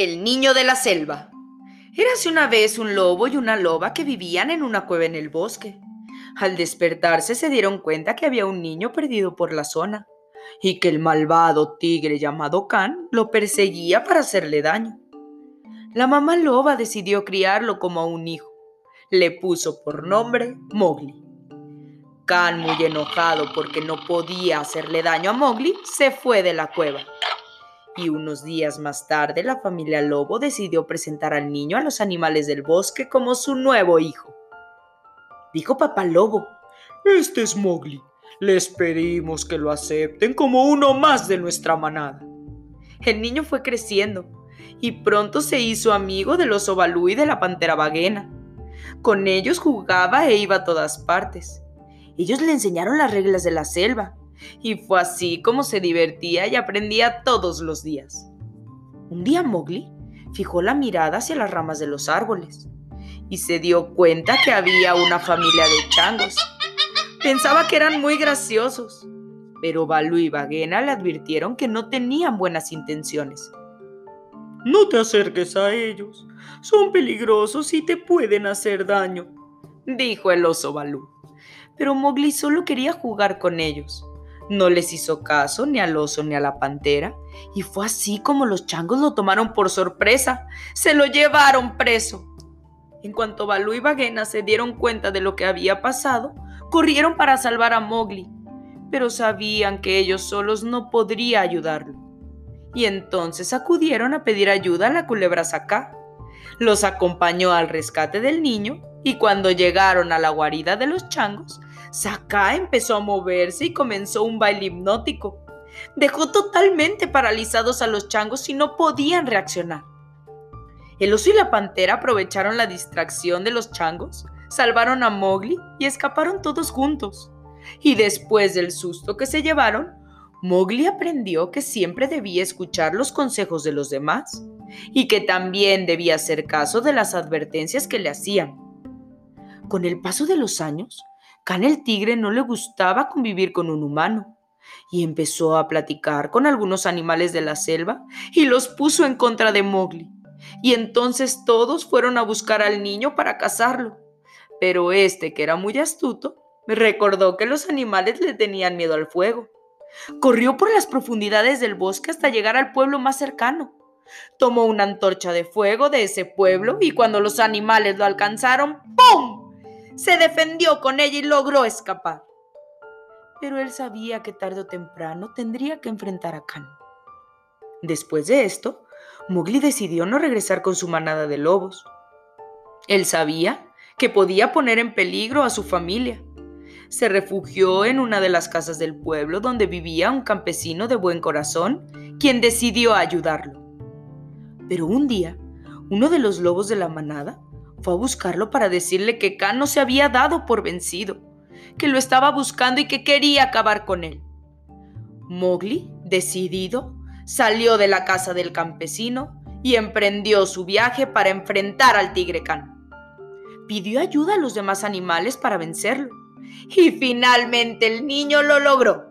El niño de la selva. Érase una vez un lobo y una loba que vivían en una cueva en el bosque. Al despertarse se dieron cuenta que había un niño perdido por la zona y que el malvado tigre llamado Can lo perseguía para hacerle daño. La mamá loba decidió criarlo como a un hijo. Le puso por nombre Mowgli. Can, muy enojado porque no podía hacerle daño a Mowgli, se fue de la cueva y unos días más tarde la familia Lobo decidió presentar al niño a los animales del bosque como su nuevo hijo. Dijo papá Lobo, Este es Mowgli. Les pedimos que lo acepten como uno más de nuestra manada. El niño fue creciendo y pronto se hizo amigo del oso Balú y de la pantera Baguena. Con ellos jugaba e iba a todas partes. Ellos le enseñaron las reglas de la selva y fue así como se divertía y aprendía todos los días. Un día Mowgli fijó la mirada hacia las ramas de los árboles y se dio cuenta que había una familia de changos. Pensaba que eran muy graciosos, pero Balú y Baguena le advirtieron que no tenían buenas intenciones. No te acerques a ellos, son peligrosos y te pueden hacer daño, dijo el oso Balú. Pero Mowgli solo quería jugar con ellos. No les hizo caso ni al oso ni a la pantera, y fue así como los changos lo tomaron por sorpresa. Se lo llevaron preso. En cuanto Balú y Baguena se dieron cuenta de lo que había pasado, corrieron para salvar a Mowgli, pero sabían que ellos solos no podría ayudarlo. Y entonces acudieron a pedir ayuda a la culebra Sacá. Los acompañó al rescate del niño y cuando llegaron a la guarida de los changos, Saka empezó a moverse y comenzó un baile hipnótico. Dejó totalmente paralizados a los changos y no podían reaccionar. El oso y la pantera aprovecharon la distracción de los changos, salvaron a Mowgli y escaparon todos juntos. Y después del susto que se llevaron, Mowgli aprendió que siempre debía escuchar los consejos de los demás y que también debía hacer caso de las advertencias que le hacían. Con el paso de los años, Can el tigre no le gustaba convivir con un humano y empezó a platicar con algunos animales de la selva y los puso en contra de Mowgli. Y entonces todos fueron a buscar al niño para cazarlo. Pero este, que era muy astuto, recordó que los animales le tenían miedo al fuego. Corrió por las profundidades del bosque hasta llegar al pueblo más cercano. Tomó una antorcha de fuego de ese pueblo y cuando los animales lo alcanzaron, ¡pum! Se defendió con ella y logró escapar. Pero él sabía que tarde o temprano tendría que enfrentar a Khan. Después de esto, Mowgli decidió no regresar con su manada de lobos. Él sabía que podía poner en peligro a su familia. Se refugió en una de las casas del pueblo donde vivía un campesino de buen corazón, quien decidió ayudarlo. Pero un día, uno de los lobos de la manada fue a buscarlo para decirle que Khan no se había dado por vencido, que lo estaba buscando y que quería acabar con él. Mowgli, decidido, salió de la casa del campesino y emprendió su viaje para enfrentar al tigre Khan. Pidió ayuda a los demás animales para vencerlo y finalmente el niño lo logró.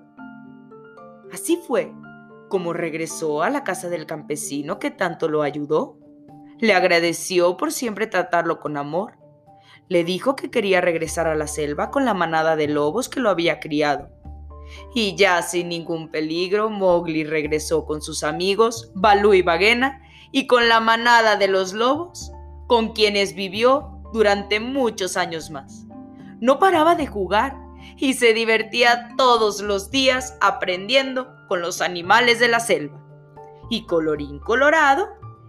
Así fue como regresó a la casa del campesino que tanto lo ayudó le agradeció por siempre tratarlo con amor. Le dijo que quería regresar a la selva con la manada de lobos que lo había criado. Y ya sin ningún peligro, Mowgli regresó con sus amigos, Balú y Baguena, y con la manada de los lobos, con quienes vivió durante muchos años más. No paraba de jugar y se divertía todos los días aprendiendo con los animales de la selva. Y colorín colorado,